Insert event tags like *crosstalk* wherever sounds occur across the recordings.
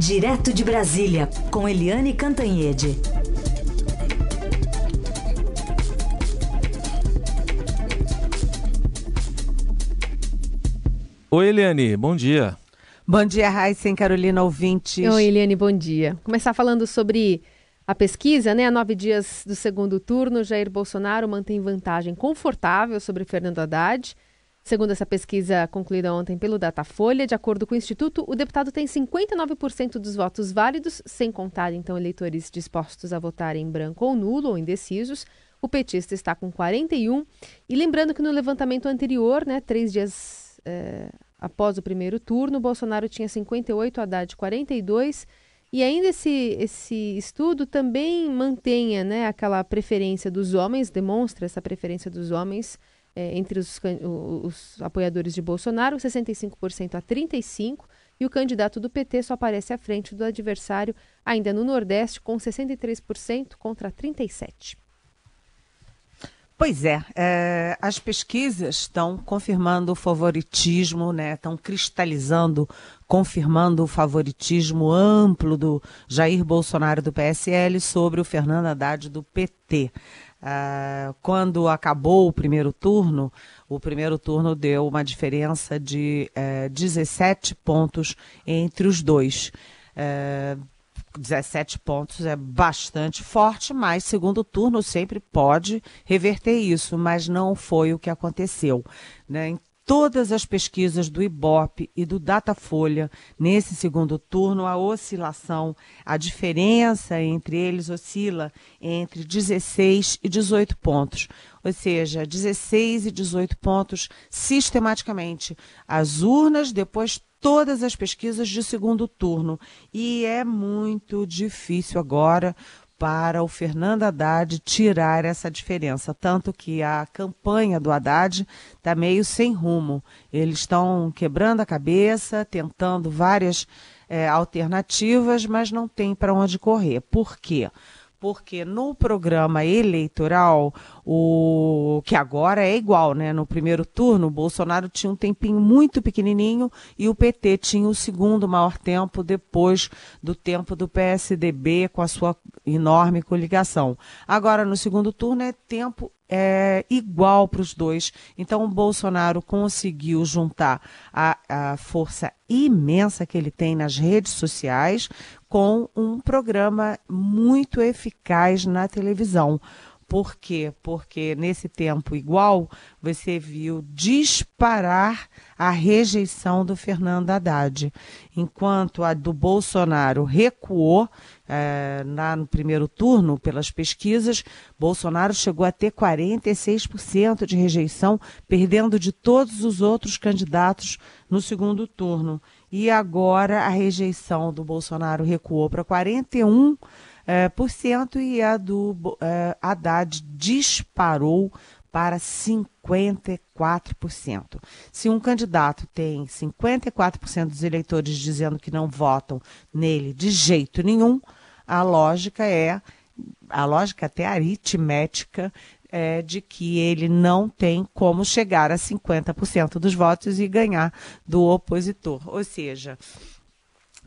Direto de Brasília, com Eliane Cantanhede. Oi, Eliane, bom dia. Bom dia, Raíssa Carolina ouvintes. Oi, Eliane, bom dia. Começar falando sobre a pesquisa, né? A nove dias do segundo turno, Jair Bolsonaro mantém vantagem confortável sobre Fernando Haddad. Segundo essa pesquisa concluída ontem pelo Datafolha, de acordo com o Instituto, o deputado tem 59% dos votos válidos, sem contar, então, eleitores dispostos a votar em branco ou nulo ou indecisos. O petista está com 41%. E lembrando que no levantamento anterior, né, três dias é, após o primeiro turno, Bolsonaro tinha 58%, Haddad 42%. E ainda esse, esse estudo também mantenha né, aquela preferência dos homens, demonstra essa preferência dos homens é, entre os, os, apoiadores de Bolsonaro, 65% a 35%, e o candidato do PT só aparece à frente do adversário, ainda no Nordeste, com 63% contra 37%. Pois é, é, as pesquisas estão confirmando o favoritismo, né? Estão cristalizando, confirmando o favoritismo amplo do Jair Bolsonaro do PSL sobre o Fernando Haddad do PT. Uh, quando acabou o primeiro turno, o primeiro turno deu uma diferença de uh, eh, 17 pontos entre os dois. Uh, eh, 17 pontos é bastante forte, mas segundo turno sempre pode reverter isso, mas não foi o que aconteceu. Né? Todas as pesquisas do IBOP e do Datafolha nesse segundo turno, a oscilação, a diferença entre eles oscila entre 16 e 18 pontos. Ou seja, 16 e 18 pontos sistematicamente. As urnas, depois todas as pesquisas de segundo turno. E é muito difícil agora para o Fernando Haddad tirar essa diferença. Tanto que a campanha do Haddad está meio sem rumo. Eles estão quebrando a cabeça, tentando várias é, alternativas, mas não tem para onde correr. Por quê? porque no programa eleitoral, o que agora é igual, né? No primeiro turno, o Bolsonaro tinha um tempinho muito pequenininho e o PT tinha o segundo maior tempo depois do tempo do PSDB com a sua enorme coligação. Agora, no segundo turno, é tempo é, igual para os dois. Então, o Bolsonaro conseguiu juntar a, a força imensa que ele tem nas redes sociais com um programa muito eficaz na televisão. Por quê? Porque nesse tempo igual, você viu disparar a rejeição do Fernando Haddad. Enquanto a do Bolsonaro recuou é, na, no primeiro turno, pelas pesquisas, Bolsonaro chegou a ter 46% de rejeição, perdendo de todos os outros candidatos no segundo turno. E agora a rejeição do Bolsonaro recuou para 41% é, por cento e a do é, Haddad disparou para 54%. Se um candidato tem 54% dos eleitores dizendo que não votam nele de jeito nenhum, a lógica é, a lógica até aritmética, é de que ele não tem como chegar a 50% dos votos e ganhar do opositor. Ou seja,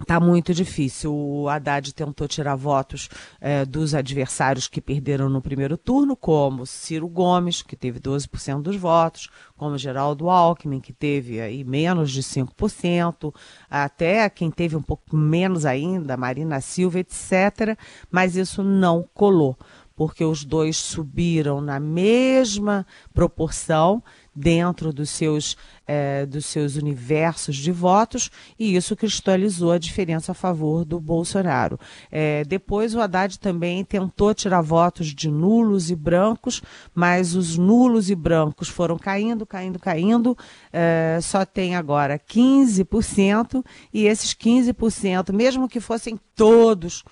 Está muito difícil. O Haddad tentou tirar votos é, dos adversários que perderam no primeiro turno, como Ciro Gomes, que teve 12% dos votos, como Geraldo Alckmin, que teve aí menos de 5%, até quem teve um pouco menos ainda, Marina Silva, etc. Mas isso não colou, porque os dois subiram na mesma proporção dentro dos seus, é, dos seus universos de votos, e isso cristalizou a diferença a favor do Bolsonaro. É, depois o Haddad também tentou tirar votos de nulos e brancos, mas os nulos e brancos foram caindo, caindo, caindo, é, só tem agora 15%, e esses 15%, mesmo que fossem todos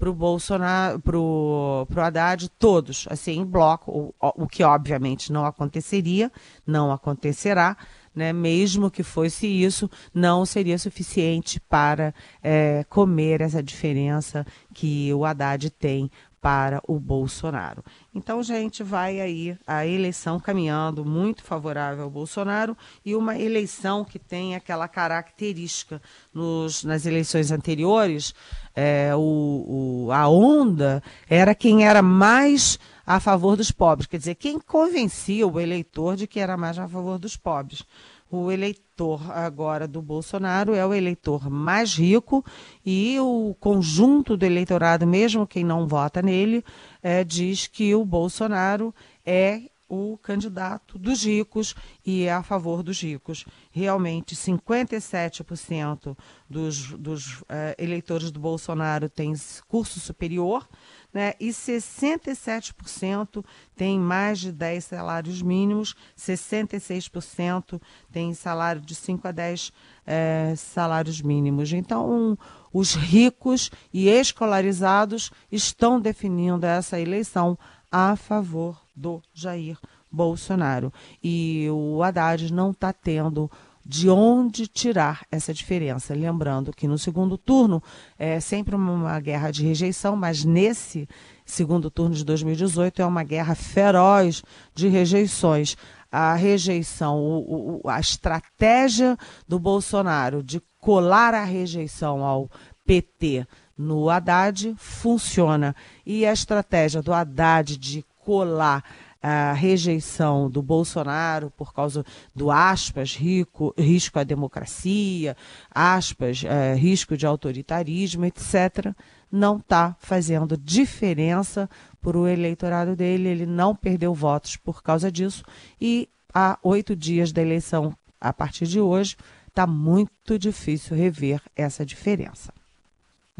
para o Bolsonaro, para o Haddad, todos, assim, em bloco, o, o que obviamente não aconteceria, não acontecerá, né, mesmo que fosse isso, não seria suficiente para é, comer essa diferença que o Haddad tem para o Bolsonaro. Então, gente, vai aí a eleição caminhando muito favorável ao Bolsonaro e uma eleição que tem aquela característica. Nos, nas eleições anteriores, é, o, o, a onda era quem era mais a favor dos pobres, quer dizer, quem convencia o eleitor de que era mais a favor dos pobres o eleitor agora do Bolsonaro é o eleitor mais rico e o conjunto do eleitorado, mesmo quem não vota nele, é, diz que o Bolsonaro é o candidato dos ricos e é a favor dos ricos. Realmente, 57% dos, dos uh, eleitores do Bolsonaro têm curso superior né, e 67% tem mais de 10 salários mínimos, 66% tem salário de 5 a 10 é, salários mínimos. Então, os ricos e escolarizados estão definindo essa eleição a favor do Jair Bolsonaro. E o Haddad não está tendo de onde tirar essa diferença. Lembrando que no segundo turno é sempre uma guerra de rejeição, mas nesse segundo turno de 2018 é uma guerra feroz de rejeições. A rejeição, o, o, a estratégia do Bolsonaro de colar a rejeição ao PT no Haddad funciona. E a estratégia do Haddad de colar a rejeição do Bolsonaro por causa do aspas, rico, risco à democracia, aspas, é, risco de autoritarismo, etc., não está fazendo diferença para o eleitorado dele, ele não perdeu votos por causa disso, e há oito dias da eleição, a partir de hoje, está muito difícil rever essa diferença.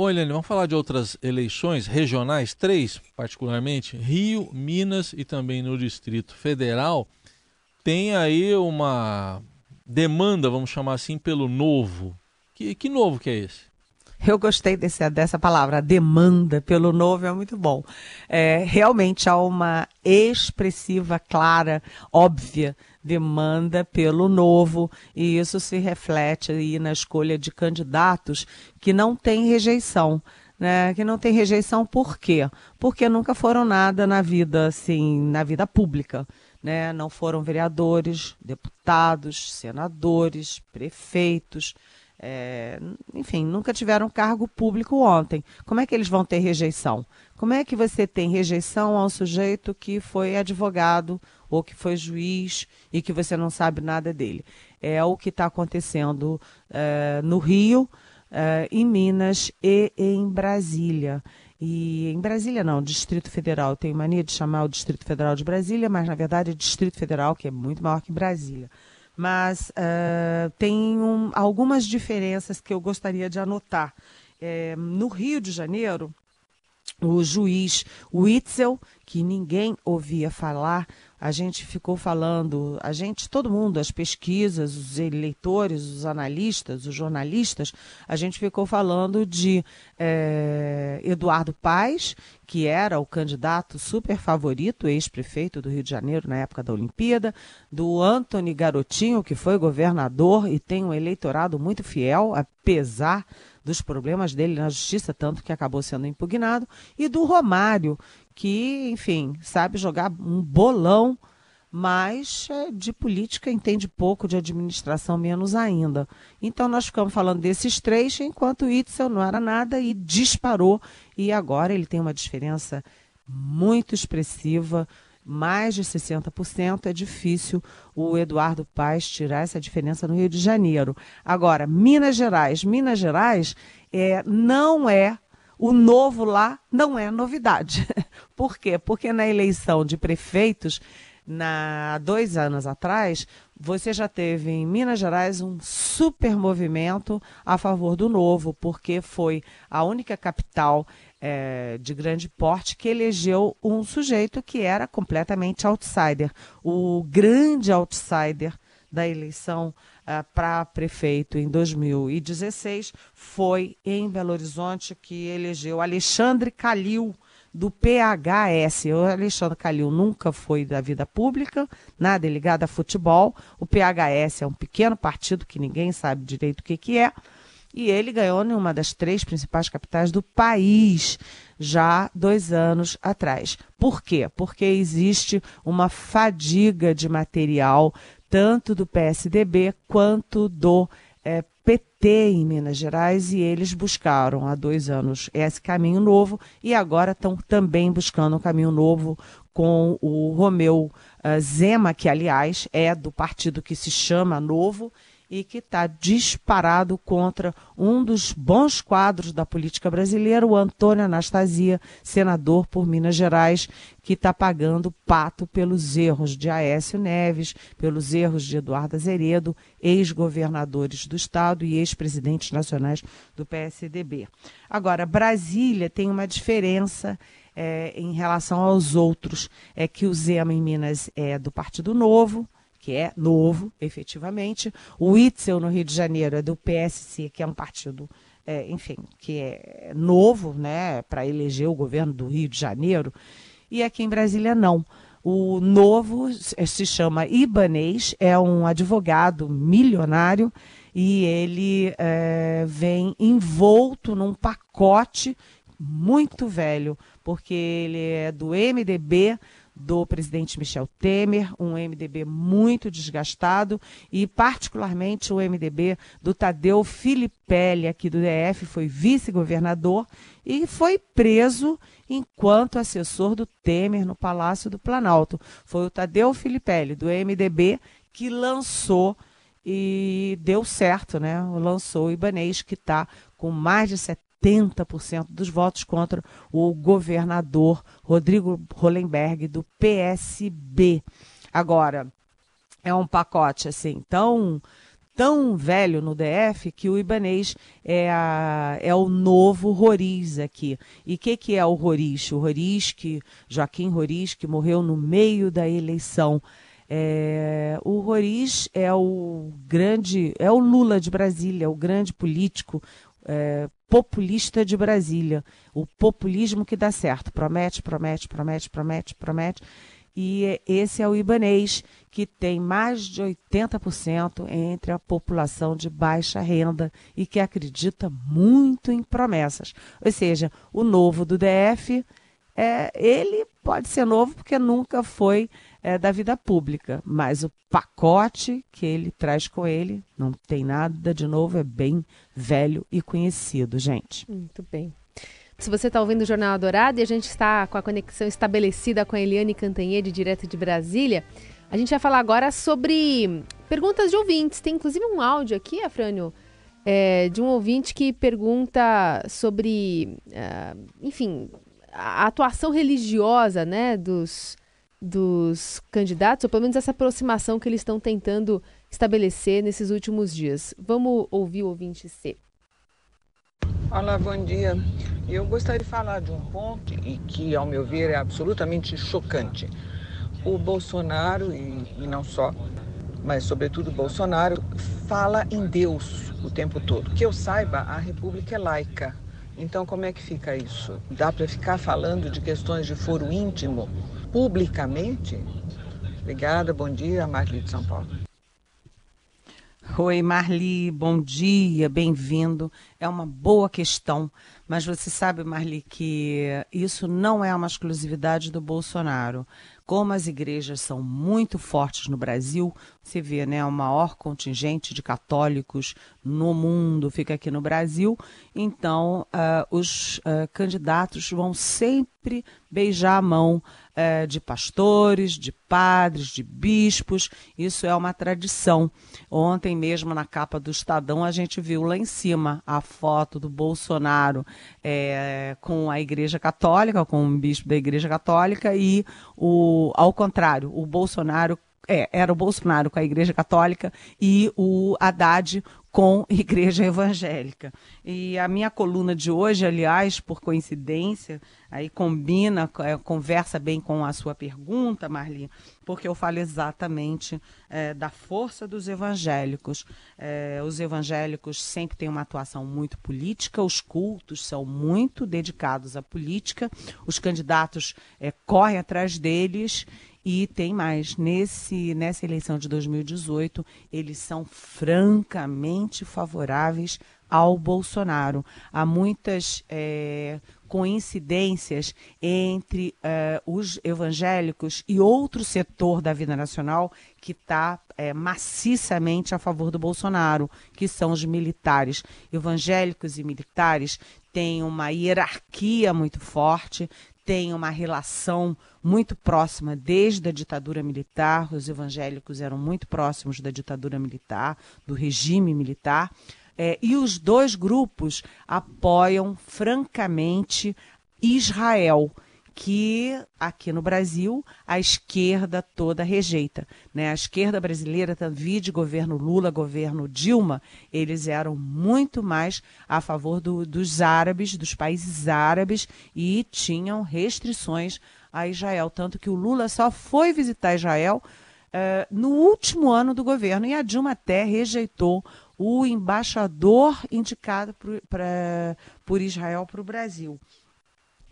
Bom, Helene, vamos falar de outras eleições regionais, três particularmente, Rio, Minas e também no Distrito Federal. Tem aí uma demanda, vamos chamar assim, pelo novo. Que, que novo que é esse? Eu gostei desse, dessa palavra, demanda pelo novo é muito bom. É, realmente há uma expressiva, clara, óbvia demanda pelo novo, e isso se reflete aí na escolha de candidatos que não têm rejeição. Né, que não tem rejeição por quê? Porque nunca foram nada na vida, assim, na vida pública. Né? Não foram vereadores, deputados, senadores, prefeitos, é, enfim, nunca tiveram cargo público ontem. Como é que eles vão ter rejeição? Como é que você tem rejeição a um sujeito que foi advogado ou que foi juiz e que você não sabe nada dele. É o que está acontecendo é, no Rio, é, em Minas e em Brasília. E em Brasília não, Distrito Federal. Eu tenho mania de chamar o Distrito Federal de Brasília, mas na verdade é Distrito Federal, que é muito maior que Brasília. Mas uh, tem um, algumas diferenças que eu gostaria de anotar. É, no Rio de Janeiro, o juiz Witzel, que ninguém ouvia falar, a gente ficou falando, a gente, todo mundo, as pesquisas, os eleitores, os analistas, os jornalistas, a gente ficou falando de é, Eduardo Paes, que era o candidato super favorito, ex-prefeito do Rio de Janeiro na época da Olimpíada, do Antony Garotinho, que foi governador e tem um eleitorado muito fiel, apesar dos problemas dele na justiça, tanto que acabou sendo impugnado, e do Romário, que, enfim, sabe jogar um bolão, mas é, de política entende pouco, de administração menos ainda. Então nós ficamos falando desses três, enquanto o Itzel não era nada e disparou. E agora ele tem uma diferença muito expressiva, mais de 60%. É difícil o Eduardo Paes tirar essa diferença no Rio de Janeiro. Agora, Minas Gerais. Minas Gerais é, não é o novo lá não é novidade. *laughs* Por quê? Porque na eleição de prefeitos, na dois anos atrás, você já teve em Minas Gerais um super movimento a favor do novo, porque foi a única capital é, de grande porte que elegeu um sujeito que era completamente outsider. O grande outsider da eleição uh, para prefeito em 2016 foi em Belo Horizonte que elegeu Alexandre Calil do PHS. O Alexandre Calil nunca foi da vida pública, nada ligado a futebol. O PHS é um pequeno partido que ninguém sabe direito o que, que é. E ele ganhou em uma das três principais capitais do país já dois anos atrás. Por quê? Porque existe uma fadiga de material tanto do PSDB quanto do é, PT em Minas Gerais e eles buscaram há dois anos esse caminho novo e agora estão também buscando um caminho novo com o Romeu uh, Zema, que aliás é do partido que se chama Novo e que está disparado contra um dos bons quadros da política brasileira, o Antônio Anastasia, senador por Minas Gerais, que está pagando pato pelos erros de Aécio Neves, pelos erros de Eduardo Azeredo, ex-governadores do Estado e ex-presidentes nacionais do PSDB. Agora, Brasília tem uma diferença é, em relação aos outros, é que o Zema em Minas é do Partido Novo, que é novo, efetivamente. O Itzel, no Rio de Janeiro, é do PSC, que é um partido, é, enfim, que é novo, né, para eleger o governo do Rio de Janeiro. E aqui em Brasília, não. O novo se chama Ibanês, é um advogado milionário e ele é, vem envolto num pacote muito velho, porque ele é do MDB, do presidente Michel Temer, um MDB muito desgastado e particularmente o MDB do Tadeu Filipelli, aqui do DF, foi vice-governador e foi preso enquanto assessor do Temer no Palácio do Planalto. Foi o Tadeu Filipelli, do MDB, que lançou e deu certo, né? Lançou o Ibanês, que está com mais de 70 80% dos votos contra o governador Rodrigo Hollenberg, do PSB. Agora, é um pacote assim tão tão velho no DF que o Ibanês é, a, é o novo Roriz aqui. E o que, que é o Roriz? O Roriz, que, Joaquim Roriz, que morreu no meio da eleição. É, o Roriz é o grande, é o Lula de Brasília, o grande político, é, populista de Brasília. O populismo que dá certo. Promete, promete, promete, promete, promete. E esse é o Ibanês, que tem mais de 80% entre a população de baixa renda e que acredita muito em promessas. Ou seja, o novo do DF, é, ele pode ser novo porque nunca foi é, da vida pública, mas o pacote que ele traz com ele não tem nada de novo, é bem velho e conhecido, gente. Muito bem. Se você está ouvindo o Jornal Dourado e a gente está com a conexão estabelecida com a Eliane Cantanhede, direto de Brasília, a gente vai falar agora sobre perguntas de ouvintes. Tem inclusive um áudio aqui, Afrânio, é, de um ouvinte que pergunta sobre, uh, enfim, a atuação religiosa né, dos, dos candidatos, ou pelo menos essa aproximação que eles estão tentando estabelecer nesses últimos dias. Vamos ouvir o ouvinte C. Olá, bom dia. Eu gostaria de falar de um ponto e que, ao meu ver, é absolutamente chocante. O Bolsonaro, e, e não só, mas sobretudo Bolsonaro, fala em Deus o tempo todo. Que eu saiba, a República é laica. Então, como é que fica isso? Dá para ficar falando de questões de foro íntimo publicamente? Obrigada, bom dia, Marli de São Paulo. Oi, Marli, bom dia, bem-vindo. É uma boa questão, mas você sabe, Marli, que isso não é uma exclusividade do Bolsonaro. Como as igrejas são muito fortes no Brasil, você vê, né, o maior contingente de católicos no mundo fica aqui no Brasil, então uh, os uh, candidatos vão sempre beijar a mão é, de pastores, de padres, de bispos. Isso é uma tradição. Ontem mesmo, na capa do Estadão, a gente viu lá em cima a foto do Bolsonaro é, com a Igreja Católica, com o bispo da Igreja Católica, e o, ao contrário, o Bolsonaro é, era o Bolsonaro com a Igreja Católica e o Haddad com *laughs* Igreja Evangélica. E a minha coluna de hoje, aliás, por coincidência, aí combina, é, conversa bem com a sua pergunta, Marli, porque eu falo exatamente é, da força dos evangélicos. É, os evangélicos sempre têm uma atuação muito política, os cultos são muito dedicados à política, os candidatos é, correm atrás deles e tem mais, nesse, nessa eleição de 2018, eles são francamente favoráveis ao Bolsonaro. Há muitas é, coincidências entre uh, os evangélicos e outro setor da vida nacional que está é, maciçamente a favor do Bolsonaro, que são os militares. Evangélicos e militares têm uma hierarquia muito forte, têm uma relação muito próxima desde a ditadura militar. Os evangélicos eram muito próximos da ditadura militar, do regime militar. É, e os dois grupos apoiam francamente Israel, que aqui no Brasil a esquerda toda rejeita. Né? A esquerda brasileira, de governo Lula, governo Dilma, eles eram muito mais a favor do, dos árabes, dos países árabes, e tinham restrições a Israel. Tanto que o Lula só foi visitar Israel uh, no último ano do governo, e a Dilma até rejeitou o embaixador indicado pra, por Israel para o Brasil.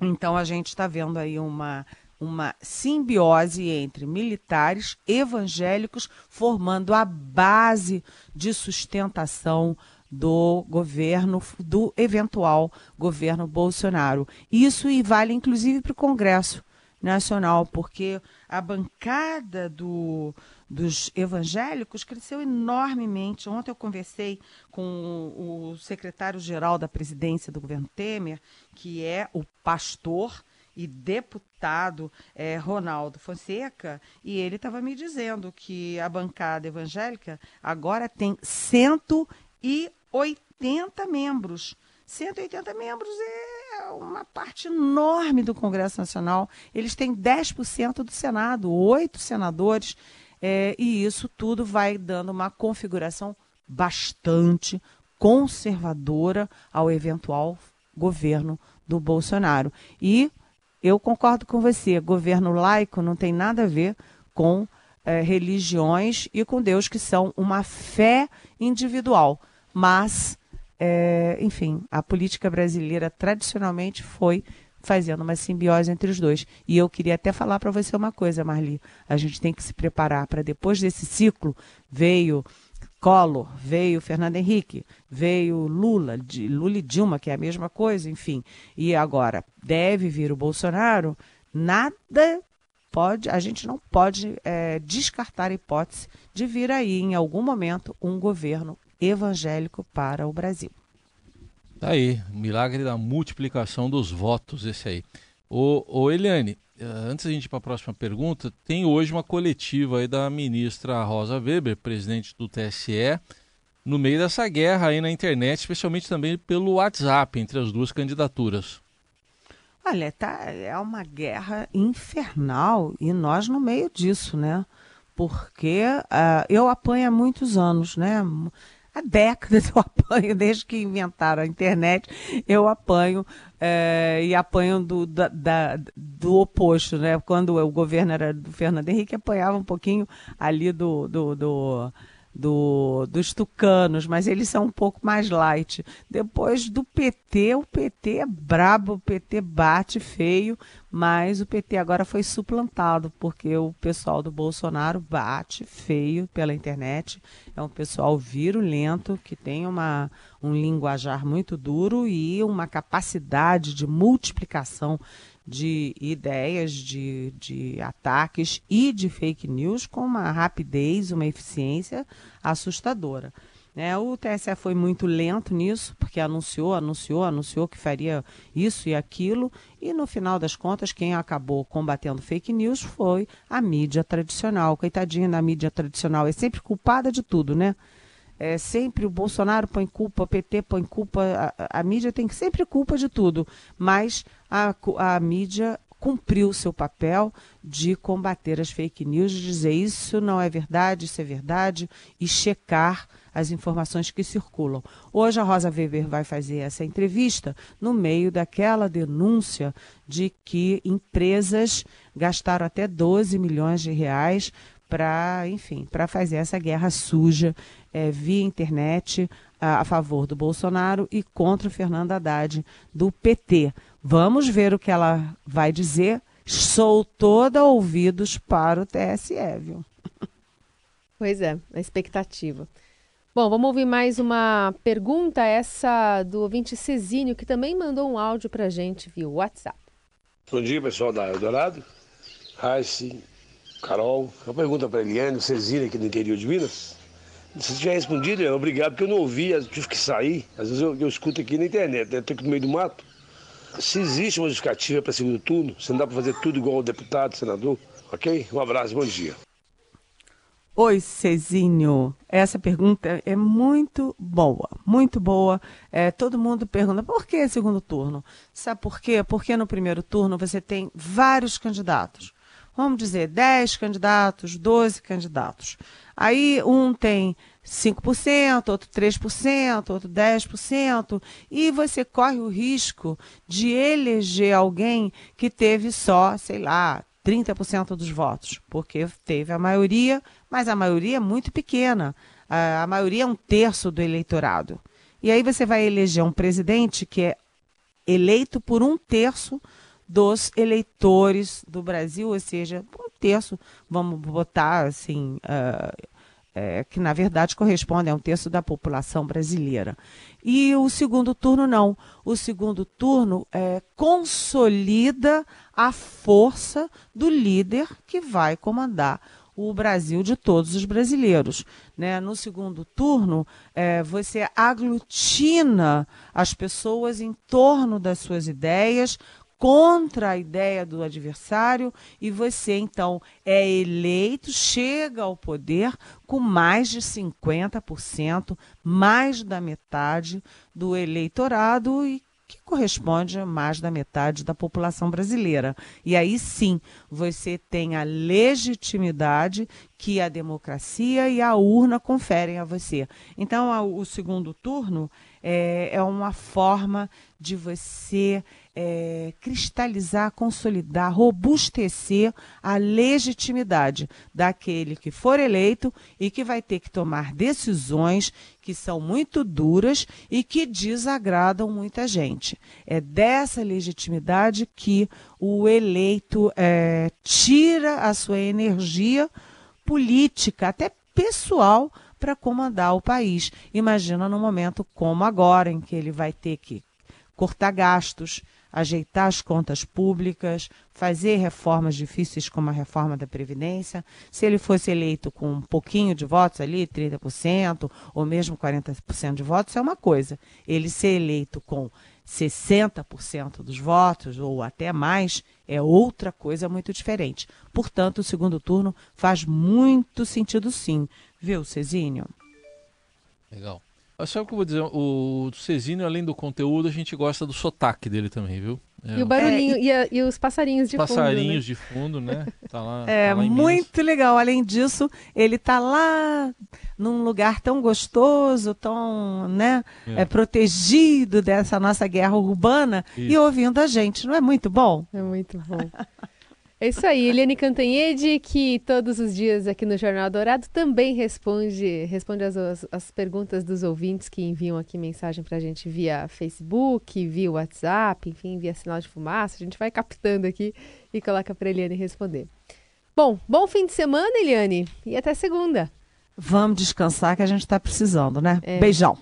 Então a gente está vendo aí uma, uma simbiose entre militares evangélicos formando a base de sustentação do governo, do eventual governo Bolsonaro. Isso e vale inclusive para o Congresso Nacional, porque a bancada do, dos evangélicos cresceu enormemente. Ontem eu conversei com o secretário-geral da presidência do governo Temer, que é o pastor e deputado é, Ronaldo Fonseca, e ele estava me dizendo que a bancada evangélica agora tem 180 membros. 180 membros é uma parte enorme do Congresso Nacional. Eles têm 10% do Senado, oito senadores. É, e isso tudo vai dando uma configuração bastante conservadora ao eventual governo do Bolsonaro. E eu concordo com você, governo laico não tem nada a ver com é, religiões e com Deus, que são uma fé individual. Mas, é, enfim, a política brasileira tradicionalmente foi fazendo uma simbiose entre os dois. E eu queria até falar para você uma coisa, Marli. A gente tem que se preparar para depois desse ciclo veio Collor, veio Fernando Henrique, veio Lula, de, Lula e Dilma, que é a mesma coisa, enfim. E agora deve vir o Bolsonaro. Nada pode, a gente não pode é, descartar a hipótese de vir aí em algum momento um governo evangélico para o Brasil. Tá aí, milagre da multiplicação dos votos, esse aí. Ô, ô Eliane, eh, antes da gente ir para a próxima pergunta, tem hoje uma coletiva aí da ministra Rosa Weber, presidente do TSE, no meio dessa guerra aí na internet, especialmente também pelo WhatsApp entre as duas candidaturas. Olha, tá, é uma guerra infernal e nós no meio disso, né? Porque uh, eu apanho há muitos anos, né? Há décadas eu *laughs* apanho, desde que inventaram a internet, eu apanho é, e apanho do, da, da, do oposto, né? Quando o governo era do Fernando Henrique, apanhava um pouquinho ali do, do, do do, dos tucanos, mas eles são um pouco mais light. Depois do PT, o PT é brabo, o PT bate feio, mas o PT agora foi suplantado, porque o pessoal do Bolsonaro bate feio pela internet. É um pessoal virulento, que tem uma, um linguajar muito duro e uma capacidade de multiplicação de ideias, de, de ataques e de fake news com uma rapidez, uma eficiência assustadora. Né? O TSE foi muito lento nisso, porque anunciou, anunciou, anunciou que faria isso e aquilo, e no final das contas, quem acabou combatendo fake news foi a mídia tradicional. Coitadinha da mídia tradicional, é sempre culpada de tudo, né? É, sempre o Bolsonaro põe culpa, o PT põe culpa, a, a mídia tem sempre culpa de tudo, mas a, a mídia cumpriu o seu papel de combater as fake news, de dizer isso não é verdade, isso é verdade, e checar as informações que circulam. Hoje a Rosa Weber vai fazer essa entrevista no meio daquela denúncia de que empresas gastaram até 12 milhões de reais para, enfim, para fazer essa guerra suja é, via internet a, favor do Bolsonaro e contra o Fernando Haddad do PT. Vamos ver o que ela vai dizer. Sou toda ouvidos para o TSE, viu? Pois é, a expectativa. Bom, vamos ouvir mais uma pergunta, essa do ouvinte Cezinho, que também mandou um áudio para a gente via WhatsApp. Bom dia, pessoal da Eldorado. Raíssa, Carol. Uma pergunta para Eliane, Cezinho, aqui do interior de Minas. Se tiver respondido, obrigado, porque eu não ouvi, tive que sair. Às vezes eu, eu escuto aqui na internet, né? Tô aqui no meio do mato. Se existe uma justificativa para segundo turno, você não dá para fazer tudo igual o deputado, senador, ok? Um abraço, bom dia. Oi, Cezinho. Essa pergunta é muito boa, muito boa. É, todo mundo pergunta por que segundo turno? Sabe por quê? Porque no primeiro turno você tem vários candidatos. Vamos dizer, 10 candidatos, 12 candidatos. Aí um tem 5%, outro 3%, outro 10%, e você corre o risco de eleger alguém que teve só, sei lá, 30% dos votos, porque teve a maioria, mas a maioria é muito pequena. A, maioria é um terço do eleitorado. E aí você vai eleger um presidente que é eleito por um terço dos eleitores do Brasil, ou seja, um terço, vamos botar assim, uh, é, que na verdade corresponde a um terço da população brasileira. E o segundo turno não. O segundo turno é, consolida a força do líder que vai comandar o Brasil de todos os brasileiros. Né? No segundo turno, é, você aglutina as pessoas em torno das suas ideias, contra a ideia do adversário e você então é eleito, chega ao poder com mais de 50%, mais da metade do eleitorado e que corresponde a mais da metade da população brasileira. E aí sim, você tem a legitimidade que a democracia e a urna conferem a você. Então, o segundo turno é, é uma forma de você é, cristalizar, consolidar, robustecer a legitimidade daquele que for eleito e que vai ter que tomar decisões que são muito duras e que desagradam muita gente. É dessa legitimidade que o eleito é, tira a sua energia política, até pessoal, para comandar o país. Imagina num momento como agora, em que ele vai ter que cortar gastos, ajeitar as contas públicas, fazer reformas difíceis como a reforma da Previdência. Se ele fosse eleito com um pouquinho de votos ali, 30% ou mesmo 40% de votos, é uma coisa. Ele ser eleito com 60% dos votos ou até mais é outra coisa muito diferente. Portanto, o segundo turno faz muito sentido sim, viu, Cezinho? Legal. Só que eu vou dizer, o Cezinho, além do conteúdo, a gente gosta do sotaque dele também, viu? É. E o barulhinho, é, e... E, a, e, os passarinhos de passarinhos fundo. Passarinhos né? de fundo, né? Tá lá, é, tá lá muito legal. Além disso, ele tá lá num lugar tão gostoso, tão, né, é. é protegido dessa nossa guerra urbana Isso. e ouvindo a gente. Não é muito bom? É muito bom. É isso aí, Eliane Cantanhede, que todos os dias aqui no Jornal Dourado também responde, responde as, as, as perguntas dos ouvintes que enviam aqui mensagem para a gente via Facebook, via WhatsApp, enfim, via sinal de fumaça. A gente vai captando aqui e coloca para Eliane responder. Bom, bom fim de semana, Eliane, e até segunda. Vamos descansar que a gente está precisando, né? É. Beijão.